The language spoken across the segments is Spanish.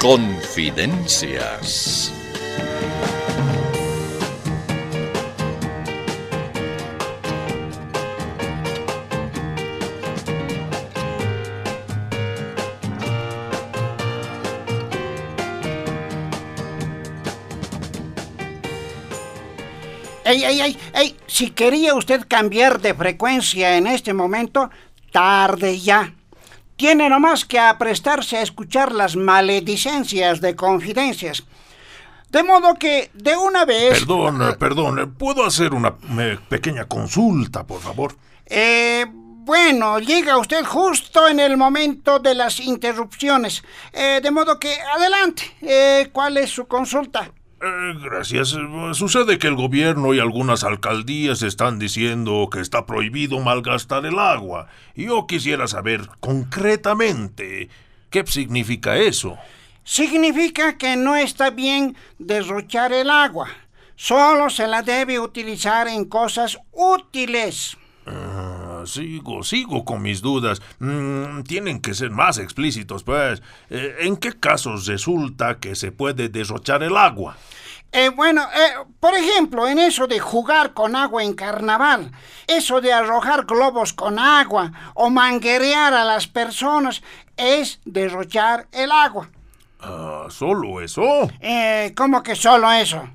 Confidencias. Ey, ey, ey, ey, si quería usted cambiar de frecuencia en este momento, tarde ya. Tiene nomás que aprestarse a escuchar las maledicencias de confidencias. De modo que, de una vez... Perdón, perdón, ¿puedo hacer una eh, pequeña consulta, por favor? Eh, bueno, llega usted justo en el momento de las interrupciones. Eh, de modo que, adelante. Eh, ¿Cuál es su consulta? Eh, gracias. Sucede que el gobierno y algunas alcaldías están diciendo que está prohibido malgastar el agua. Yo quisiera saber concretamente qué significa eso. Significa que no está bien derrochar el agua. Solo se la debe utilizar en cosas útiles. Ah, sigo, sigo con mis dudas. Mm, tienen que ser más explícitos, pues. Eh, ¿En qué casos resulta que se puede derrochar el agua? Eh, bueno, eh, por ejemplo, en eso de jugar con agua en carnaval, eso de arrojar globos con agua o manguerear a las personas, es derrochar el agua. Ah, ¿Solo eso? Eh, ¿Cómo que solo eso?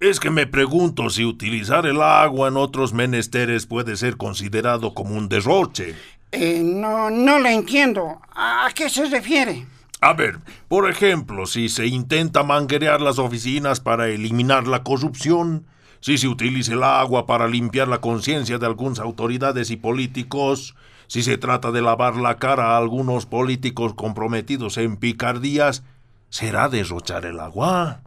Es que me pregunto si utilizar el agua en otros menesteres puede ser considerado como un derroche. Eh, no, no le entiendo. ¿A qué se refiere? A ver, por ejemplo, si se intenta manguerear las oficinas para eliminar la corrupción, si se utiliza el agua para limpiar la conciencia de algunas autoridades y políticos, si se trata de lavar la cara a algunos políticos comprometidos en picardías, ¿será derrochar el agua?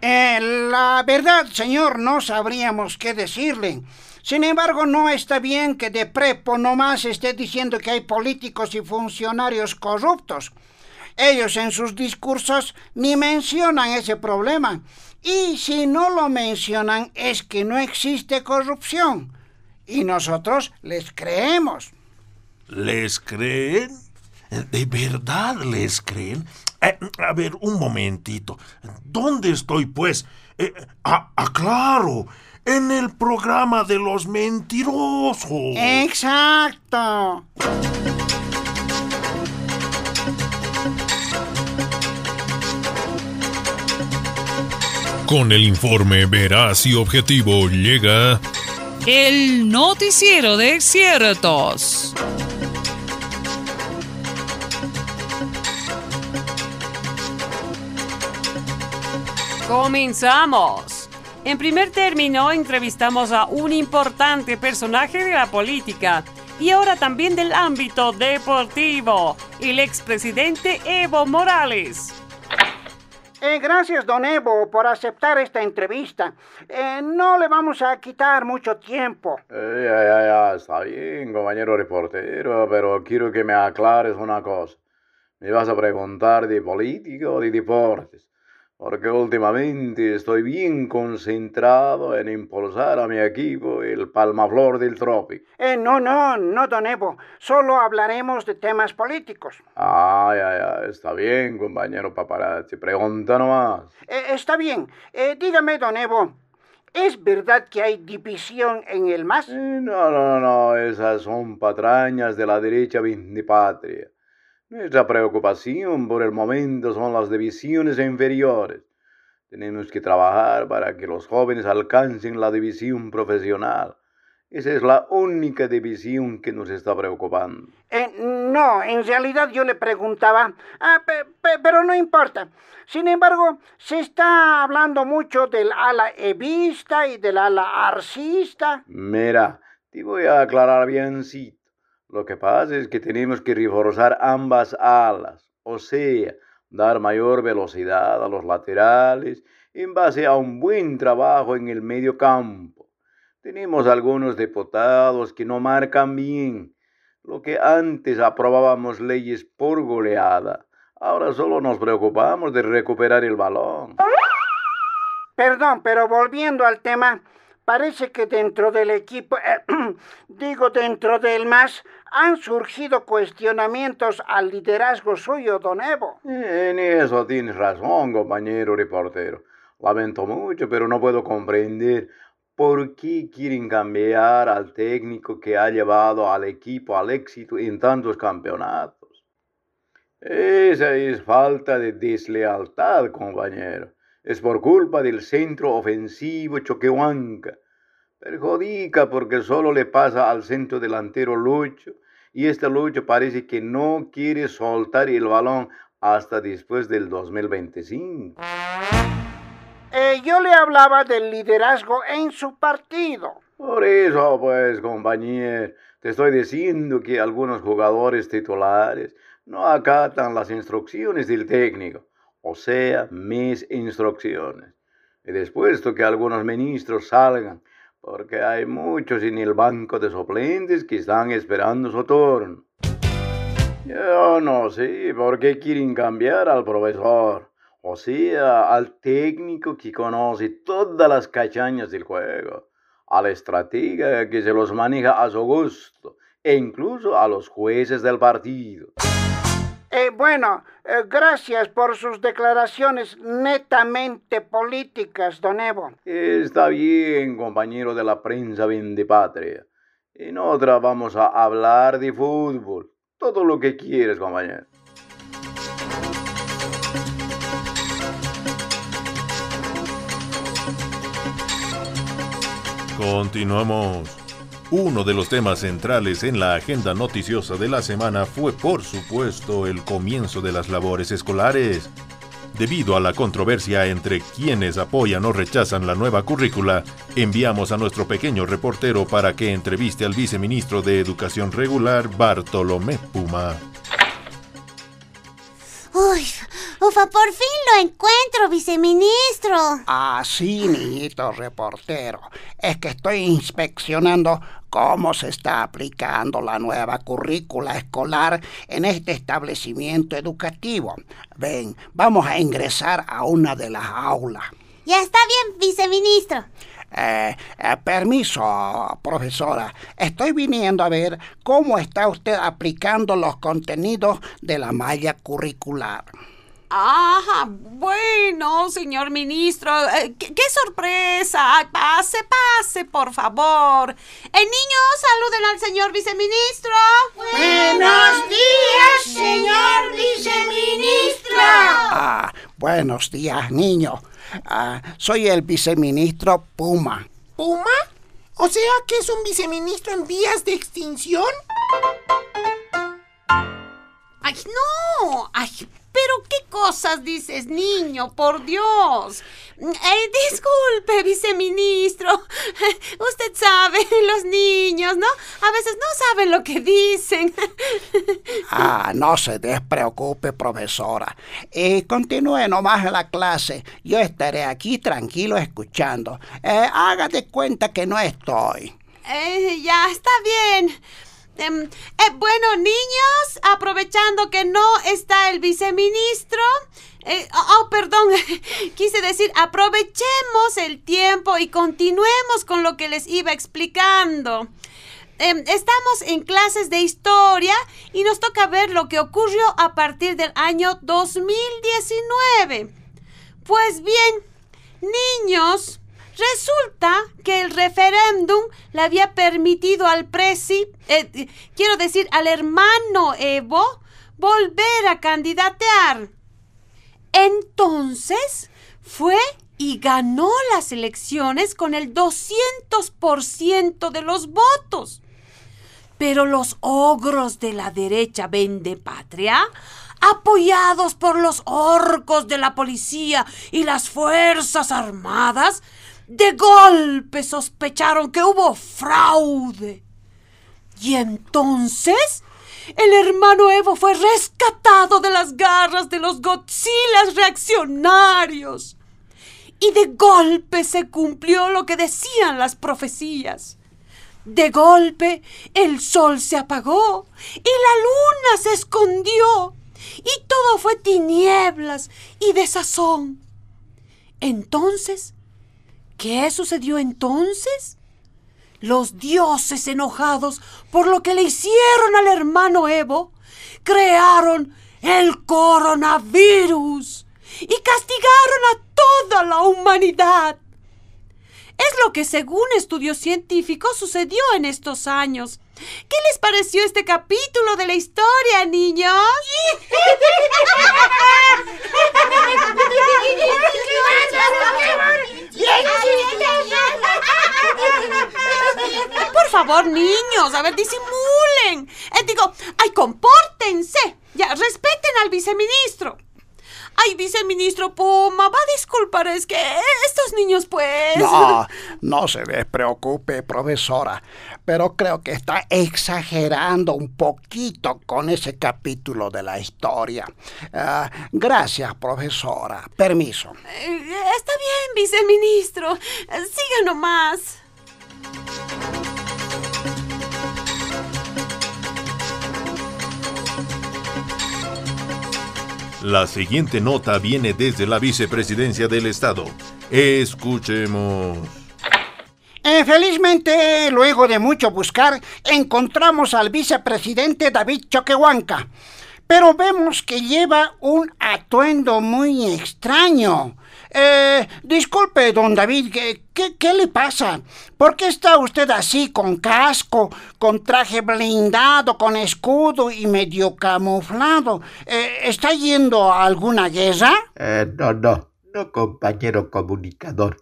Eh, la verdad, señor, no sabríamos qué decirle. Sin embargo, no está bien que de prepo nomás esté diciendo que hay políticos y funcionarios corruptos. Ellos en sus discursos ni mencionan ese problema. Y si no lo mencionan es que no existe corrupción. Y nosotros les creemos. ¿Les creen? ¿De verdad les creen? Eh, a ver, un momentito. ¿Dónde estoy, pues? Eh, ah, ah, claro. En el programa de los mentirosos. Exacto. Con el informe veraz y objetivo llega El noticiero de ciertos. Comenzamos. En primer término, entrevistamos a un importante personaje de la política y ahora también del ámbito deportivo, el expresidente Evo Morales. Eh, gracias, don Evo, por aceptar esta entrevista. Eh, no le vamos a quitar mucho tiempo. Eh, ya, ya, ya, está bien, compañero reportero, pero quiero que me aclares una cosa. Me vas a preguntar de política o de deportes, porque últimamente estoy bien concentrado en impulsar a mi equipo el Palmaflor del Trópico. Eh, no, no, no, don Evo. Solo hablaremos de temas políticos. Ah, ya, ya, está bien, compañero paparazzi. Pregunta nomás. Eh, está bien. Eh, dígame, don Evo, ¿es verdad que hay división en el MAS? Eh, no, no, no, esas son patrañas de la derecha vindipatria. Nuestra preocupación por el momento son las divisiones inferiores. Tenemos que trabajar para que los jóvenes alcancen la división profesional. Esa es la única división que nos está preocupando. Eh, no, en realidad yo le preguntaba, ah, pe- pe- pero no importa. Sin embargo, se está hablando mucho del ala evista y del ala arcista. Mira, te voy a aclarar biencito. Lo que pasa es que tenemos que reforzar ambas alas, o sea, dar mayor velocidad a los laterales en base a un buen trabajo en el medio campo. Tenemos algunos diputados que no marcan bien. Lo que antes aprobábamos leyes por goleada, ahora solo nos preocupamos de recuperar el balón. Perdón, pero volviendo al tema, parece que dentro del equipo, eh, digo dentro del MAS, han surgido cuestionamientos al liderazgo suyo, don Evo. En eso tienes razón, compañero reportero. Lamento mucho, pero no puedo comprender por qué quieren cambiar al técnico que ha llevado al equipo al éxito en tantos campeonatos. Esa es falta de deslealtad, compañero. Es por culpa del centro ofensivo Choquehuanca. Perjudica porque solo le pasa al centro delantero Lucho y este Lucho parece que no quiere soltar el balón hasta después del 2025. Eh, yo le hablaba del liderazgo en su partido. Por eso, pues, compañero, te estoy diciendo que algunos jugadores titulares no acatan las instrucciones del técnico, o sea, mis instrucciones. Y después que algunos ministros salgan, porque hay muchos en el banco de suplentes que están esperando su turno. Yo no sé por qué quieren cambiar al profesor, o sea, al técnico que conoce todas las cachañas del juego, al estratega que se los maneja a su gusto, e incluso a los jueces del partido. Eh, bueno, eh, gracias por sus declaraciones netamente políticas, don Evo. Está bien, compañero de la prensa patria. En otra vamos a hablar de fútbol. Todo lo que quieres, compañero. Continuamos. Uno de los temas centrales en la agenda noticiosa de la semana fue, por supuesto, el comienzo de las labores escolares. Debido a la controversia entre quienes apoyan o rechazan la nueva currícula, enviamos a nuestro pequeño reportero para que entreviste al viceministro de Educación Regular, Bartolomé Puma. Uy, por fin lo encuentro, viceministro. Ah, sí, niñito reportero. Es que estoy inspeccionando cómo se está aplicando la nueva currícula escolar en este establecimiento educativo. Ven, vamos a ingresar a una de las aulas. Ya está bien, viceministro. Eh, eh, permiso, profesora. Estoy viniendo a ver cómo está usted aplicando los contenidos de la malla curricular. Ajá, bueno, señor ministro, eh, qué, sorpresa. Pase, pase, por favor. Eh, niños, saluden al señor viceministro. Buenos días, señor viceministro. Ah, buenos días, niño. Ah, soy el viceministro Puma. ¿Puma? O sea que es un viceministro en vías de extinción. Ay, no. Ay, pero qué cosas dices, niño, por Dios. Eh, disculpe, viceministro. Usted sabe, los niños, ¿no? A veces no saben lo que dicen. Ah, no se despreocupe, profesora. Y continúe nomás en la clase. Yo estaré aquí tranquilo escuchando. Eh, hágate cuenta que no estoy. Eh, ya, está bien. Em, eh, bueno, niños, aprovechando que no está el viceministro, eh, oh, oh, perdón, quise decir, aprovechemos el tiempo y continuemos con lo que les iba explicando. Em, estamos en clases de historia y nos toca ver lo que ocurrió a partir del año 2019. Pues bien, niños, Resulta que el referéndum le había permitido al presi, eh, quiero decir, al hermano Evo, volver a candidatear. Entonces fue y ganó las elecciones con el 200% de los votos. Pero los ogros de la derecha vende patria, apoyados por los orcos de la policía y las fuerzas armadas, de golpe sospecharon que hubo fraude. Y entonces el hermano Evo fue rescatado de las garras de los Godzillas reaccionarios. Y de golpe se cumplió lo que decían las profecías. De golpe el sol se apagó y la luna se escondió y todo fue tinieblas y desazón. Entonces ¿Qué sucedió entonces? Los dioses enojados por lo que le hicieron al hermano Evo crearon el coronavirus y castigaron a toda la humanidad. Es lo que según estudios científicos sucedió en estos años. ¿Qué les pareció este capítulo de la historia, niños? Por favor, niños, a ver, disimulen. Eh, digo, ay, compórtense. Ya, respeten al viceministro. Ay, viceministro Puma, va a disculpar, es que estos niños pues... No, no se despreocupe, profesora, pero creo que está exagerando un poquito con ese capítulo de la historia. Ah, gracias, profesora. Permiso. Eh, está bien, viceministro. Siga nomás. La siguiente nota viene desde la vicepresidencia del Estado. Escuchemos. Eh, felizmente, luego de mucho buscar, encontramos al vicepresidente David Choquehuanca. Pero vemos que lleva un atuendo muy extraño. Eh, disculpe, don David, ¿qué, ¿qué, le pasa? ¿Por qué está usted así, con casco, con traje blindado, con escudo y medio camuflado? Eh, ¿Está yendo a alguna guerra? No, no, no, compañero comunicador.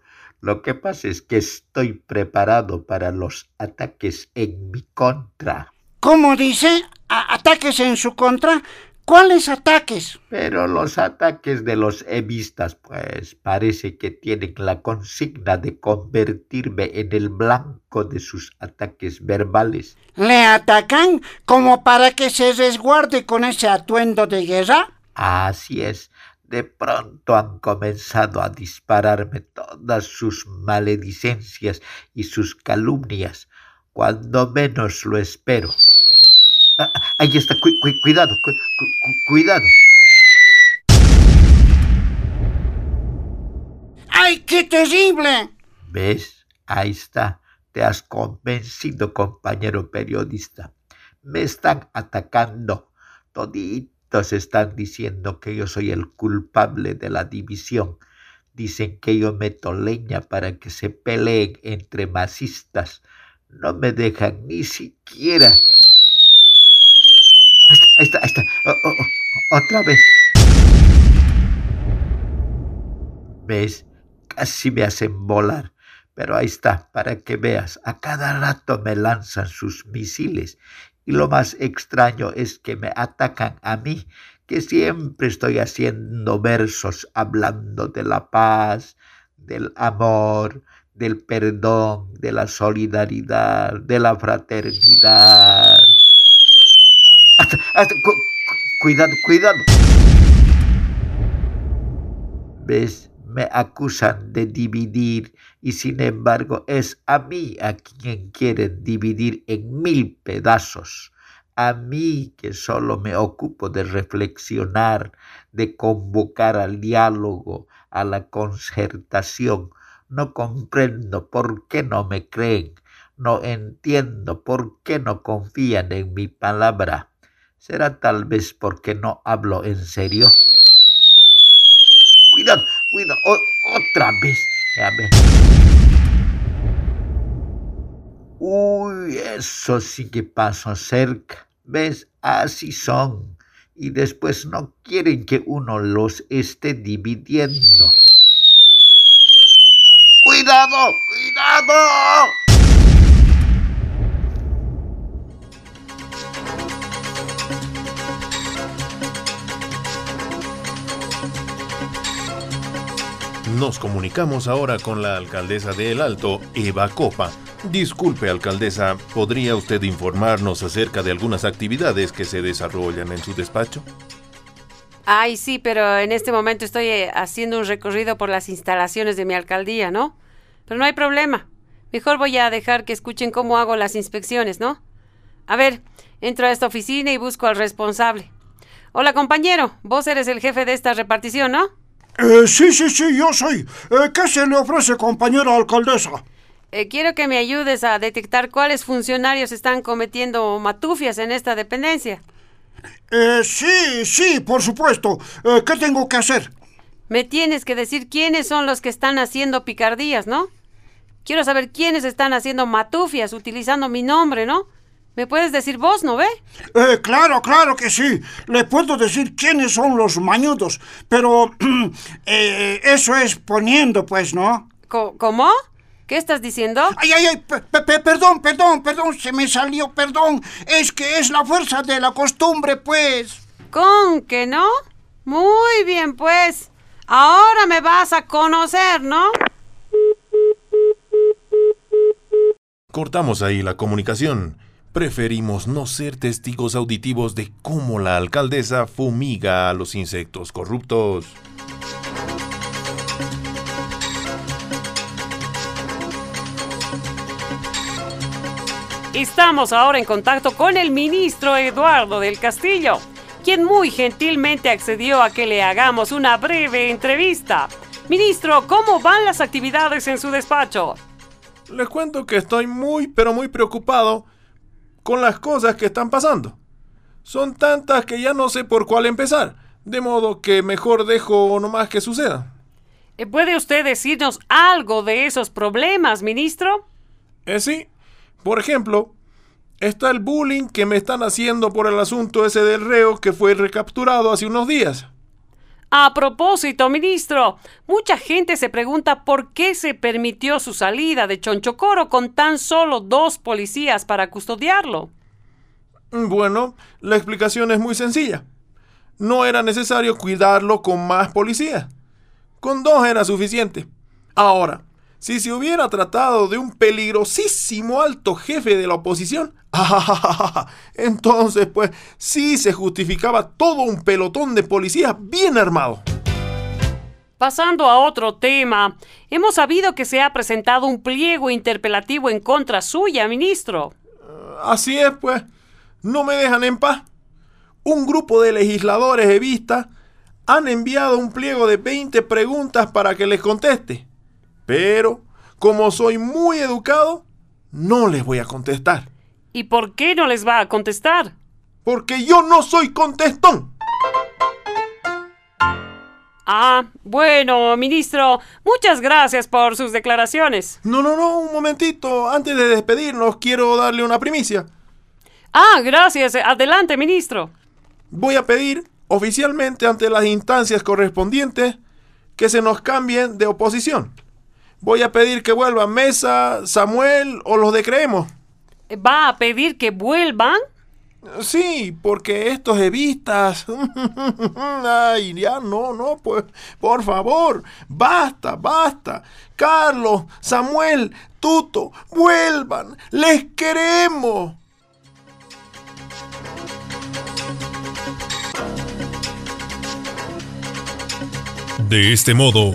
Lo que pasa es que estoy preparado para los ataques en mi contra. ¿Cómo dice? ¿Ataques en su contra? ¿Cuáles ataques? Pero los ataques de los evistas, pues parece que tienen la consigna de convertirme en el blanco de sus ataques verbales. ¿Le atacan como para que se resguarde con ese atuendo de guerra? Así es. De pronto han comenzado a dispararme todas sus maledicencias y sus calumnias, cuando menos lo espero. Ah, ahí está, cuidado, cuidado. ¡Ay, qué terrible! ¿Ves? Ahí está. Te has convencido, compañero periodista. Me están atacando. Están diciendo que yo soy el culpable de la división. Dicen que yo meto leña para que se peleen entre masistas. No me dejan ni siquiera Ahí está, ahí está. otra vez. ¿Ves? Casi me hacen volar. Pero ahí está, para que veas. A cada rato me lanzan sus misiles. Y lo más extraño es que me atacan a mí, que siempre estoy haciendo versos hablando de la paz, del amor, del perdón, de la solidaridad, de la fraternidad cuidado, cuidado. ¿Ves? Me acusan de dividir y sin embargo es a mí a quien quieren dividir en mil pedazos. A mí que solo me ocupo de reflexionar, de convocar al diálogo, a la concertación. No comprendo por qué no me creen, no entiendo por qué no confían en mi palabra. ¿Será tal vez porque no hablo en serio? Otra vez. Uy, eso sí que pasó cerca. ¿Ves? Así son. Y después no quieren que uno los esté dividiendo. ¡Cuidado! ¡Cuidado! Nos comunicamos ahora con la alcaldesa de El Alto, Eva Copa. Disculpe, alcaldesa, ¿podría usted informarnos acerca de algunas actividades que se desarrollan en su despacho? Ay, sí, pero en este momento estoy eh, haciendo un recorrido por las instalaciones de mi alcaldía, ¿no? Pero no hay problema. Mejor voy a dejar que escuchen cómo hago las inspecciones, ¿no? A ver, entro a esta oficina y busco al responsable. Hola, compañero. Vos eres el jefe de esta repartición, ¿no? Eh, sí, sí, sí, yo soy. Eh, ¿Qué se le ofrece, compañera alcaldesa? Eh, quiero que me ayudes a detectar cuáles funcionarios están cometiendo matufias en esta dependencia. Eh, sí, sí, por supuesto. ¿Qué tengo que hacer? Me tienes que decir quiénes son los que están haciendo picardías, ¿no? Quiero saber quiénes están haciendo matufias utilizando mi nombre, ¿no? ¿Me puedes decir vos, no ve? Eh, claro, claro que sí. Le puedo decir quiénes son los mañudos, pero eh, eso es poniendo, pues, ¿no? ¿Cómo? ¿Qué estás diciendo? Ay, ay, ay, pe- pe- perdón, perdón, perdón, se me salió, perdón. Es que es la fuerza de la costumbre, pues. ¿Con que no? Muy bien, pues. Ahora me vas a conocer, ¿no? Cortamos ahí la comunicación. Preferimos no ser testigos auditivos de cómo la alcaldesa fumiga a los insectos corruptos. Estamos ahora en contacto con el ministro Eduardo del Castillo, quien muy gentilmente accedió a que le hagamos una breve entrevista. Ministro, ¿cómo van las actividades en su despacho? Les cuento que estoy muy, pero muy preocupado con las cosas que están pasando. Son tantas que ya no sé por cuál empezar, de modo que mejor dejo nomás que suceda. Eh, ¿Puede usted decirnos algo de esos problemas, ministro? Eh, sí, por ejemplo, está el bullying que me están haciendo por el asunto ese del reo que fue recapturado hace unos días. A propósito, ministro, mucha gente se pregunta por qué se permitió su salida de Chonchocoro con tan solo dos policías para custodiarlo. Bueno, la explicación es muy sencilla. No era necesario cuidarlo con más policías. Con dos era suficiente. Ahora, si se hubiera tratado de un peligrosísimo alto jefe de la oposición, entonces pues sí se justificaba todo un pelotón de policías bien armado. Pasando a otro tema, hemos sabido que se ha presentado un pliego interpelativo en contra suya, ministro. Así es, pues, no me dejan en paz. Un grupo de legisladores evistas han enviado un pliego de 20 preguntas para que les conteste. Pero, como soy muy educado, no les voy a contestar. ¿Y por qué no les va a contestar? Porque yo no soy contestón. Ah, bueno, ministro, muchas gracias por sus declaraciones. No, no, no, un momentito. Antes de despedirnos, quiero darle una primicia. Ah, gracias. Adelante, ministro. Voy a pedir oficialmente ante las instancias correspondientes que se nos cambien de oposición. Voy a pedir que vuelvan Mesa, Samuel o los de Creemos. ¿Va a pedir que vuelvan? Sí, porque estos evistas... Ay, ya no, no, pues, por favor, basta, basta. Carlos, Samuel, Tuto, vuelvan, les queremos. De este modo,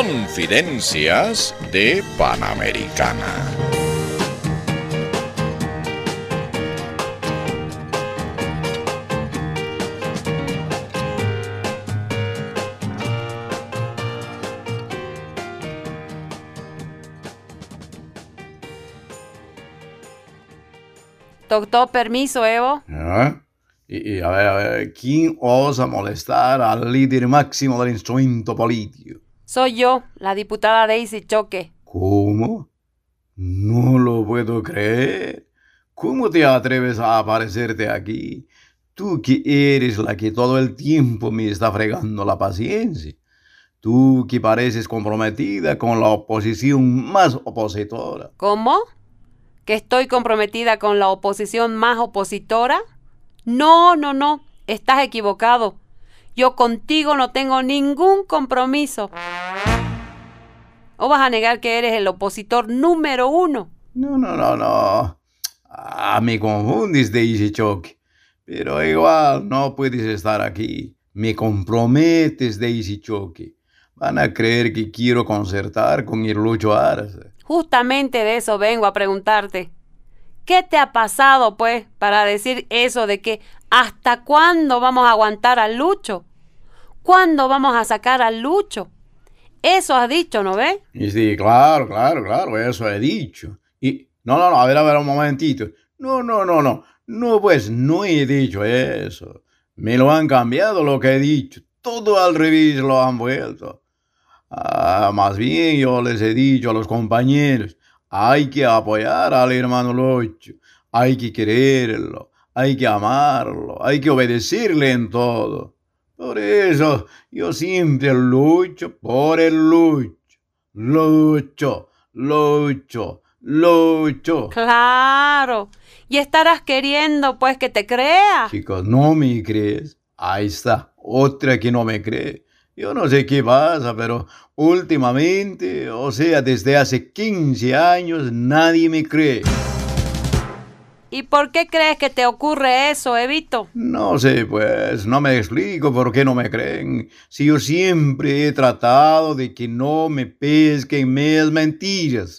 Confidencias de Panamericana. Doctor, permiso, Evo. ¿Ah? Y, y, a ver, a ver, ¿quién osa molestar al líder máximo del instrumento político? Soy yo, la diputada Daisy Choque. ¿Cómo? No lo puedo creer. ¿Cómo te atreves a aparecerte aquí? Tú que eres la que todo el tiempo me está fregando la paciencia. Tú que pareces comprometida con la oposición más opositora. ¿Cómo? que estoy comprometida con la oposición más opositora? No, no, no, estás equivocado. Yo contigo no tengo ningún compromiso. ¿O vas a negar que eres el opositor número uno? No, no, no, no. Ah, me confundes, Daisy Choque. Pero igual no puedes estar aquí. Me comprometes, Daisy Choque. Van a creer que quiero concertar con el Lucho Arce. Justamente de eso vengo a preguntarte. ¿Qué te ha pasado, pues, para decir eso de que hasta cuándo vamos a aguantar al Lucho? ¿Cuándo vamos a sacar al Lucho? Eso has dicho, ¿no ves? sí, claro, claro, claro, eso he dicho. Y, no, no, no, a ver, a ver, un momentito. No, no, no, no. No, pues no he dicho eso. Me lo han cambiado lo que he dicho. Todo al revés lo han vuelto. Ah, más bien yo les he dicho a los compañeros, hay que apoyar al hermano Locho, hay que quererlo, hay que amarlo, hay que obedecerle en todo. Por eso yo siempre lucho por el Lucho. Lucho, lucho, lucho. Claro. Y estarás queriendo pues que te crea. Chicos, ¿no me crees? Ahí está, otra que no me cree. Yo no sé qué pasa, pero últimamente, o sea, desde hace 15 años, nadie me cree. ¿Y por qué crees que te ocurre eso, Evito? No sé, pues, no me explico por qué no me creen. Si yo siempre he tratado de que no me pesquen mis mentiras.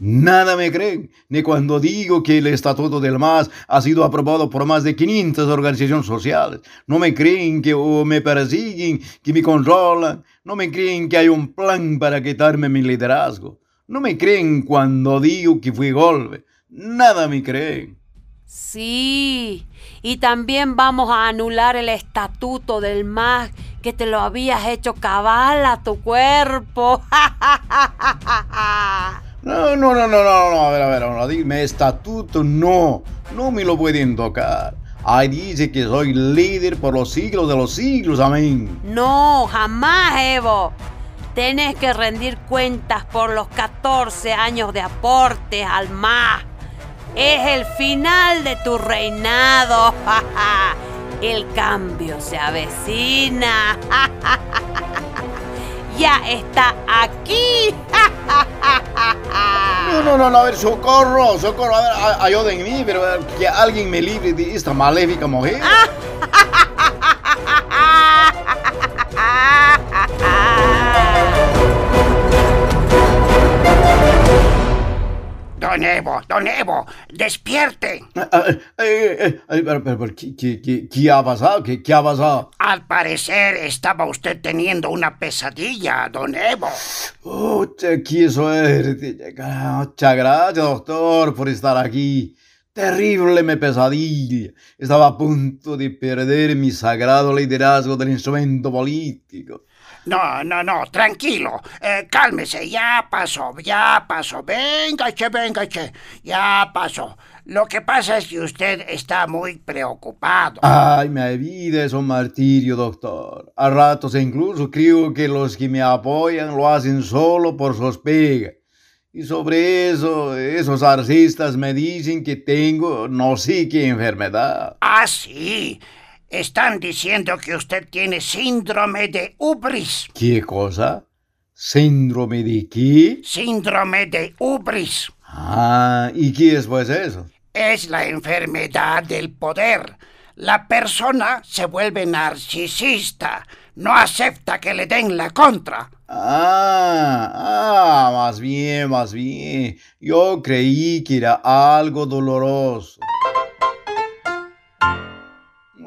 Nada me creen, ni cuando digo que el Estatuto del MAS ha sido aprobado por más de 500 organizaciones sociales. No me creen que me persiguen, que me controlan. No me creen que hay un plan para quitarme mi liderazgo. No me creen cuando digo que fui golpe. Nada me creen. Sí, y también vamos a anular el estatuto del MAS que te lo habías hecho cabal a tu cuerpo. No, no, no, no, no, no, a ver, a ver, no, dime, estatuto no, no me lo pueden tocar. Ahí dice que soy líder por los siglos de los siglos, amén. No, jamás, Evo. Tienes que rendir cuentas por los 14 años de aportes al MAS. Es el final de tu reinado. El cambio se avecina. Ya está aquí. No, no, no, a ver, socorro, socorro, a ver, ayúdenme, pero que alguien me libre de esta maléfica mujer. Don Evo, don Evo, despierte. ¿Qué ha pasado? ¿Qué, ha pasado? Al parecer estaba usted teniendo una pesadilla, don Evo. Qué suerte. Muchas gracias, doctor, por estar aquí. Terrible mi pesadilla. Estaba a punto de perder mi sagrado liderazgo del instrumento político. No, no, no, tranquilo. Eh, cálmese, ya pasó, ya pasó. Venga, che, venga, che. Ya pasó. Lo que pasa es que usted está muy preocupado. Ay, mi vida es un martirio, doctor. A ratos incluso creo que los que me apoyan lo hacen solo por sospecha. Y sobre eso, esos artistas me dicen que tengo no sé qué enfermedad. Ah, sí. Están diciendo que usted tiene síndrome de ubris. ¿Qué cosa? ¿Síndrome de qué? Síndrome de ubris. Ah, ¿y qué es pues eso? Es la enfermedad del poder. La persona se vuelve narcisista. No acepta que le den la contra. Ah, ah, más bien, más bien. Yo creí que era algo doloroso.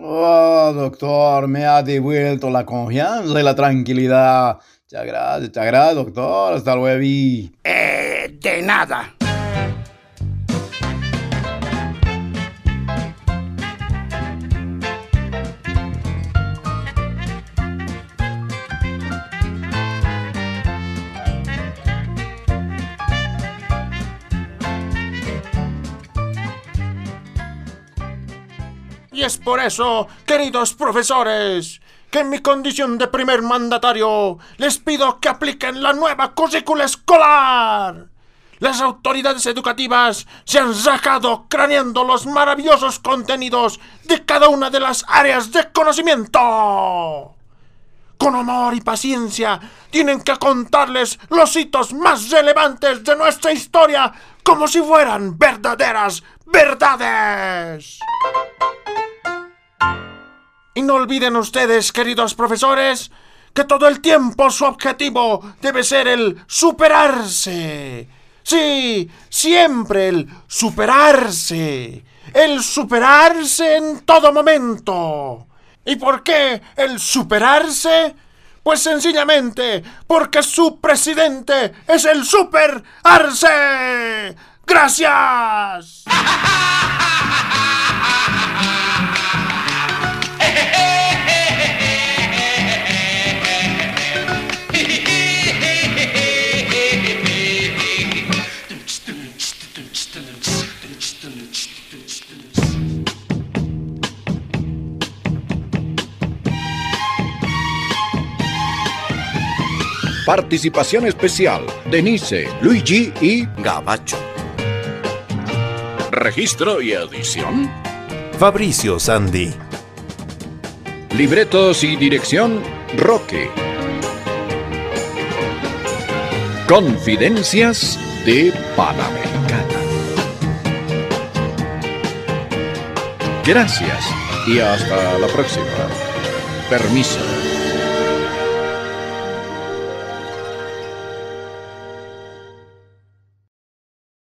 Oh, doctor, me ha devuelto la confianza y la tranquilidad. Muchas gracias, muchas gracias, doctor. Hasta luego. Eh, de nada. Es por eso, queridos profesores, que en mi condición de primer mandatario les pido que apliquen la nueva currícula escolar. las autoridades educativas se han sacado craneando los maravillosos contenidos de cada una de las áreas de conocimiento. Con amor y paciencia tienen que contarles los hitos más relevantes de nuestra historia como si fueran verdaderas verdades. Y no olviden ustedes, queridos profesores, que todo el tiempo su objetivo debe ser el superarse. Sí, siempre el superarse. El superarse en todo momento. ¿Y por qué el superarse? Pues sencillamente porque su presidente es el superarse. ¡Gracias! Participación especial, Denise, Luigi y Gabacho. Registro y edición, Fabricio Sandy. libretos y dirección, Roque. Confidencias de Panamericana. Gracias y hasta la próxima. Permiso.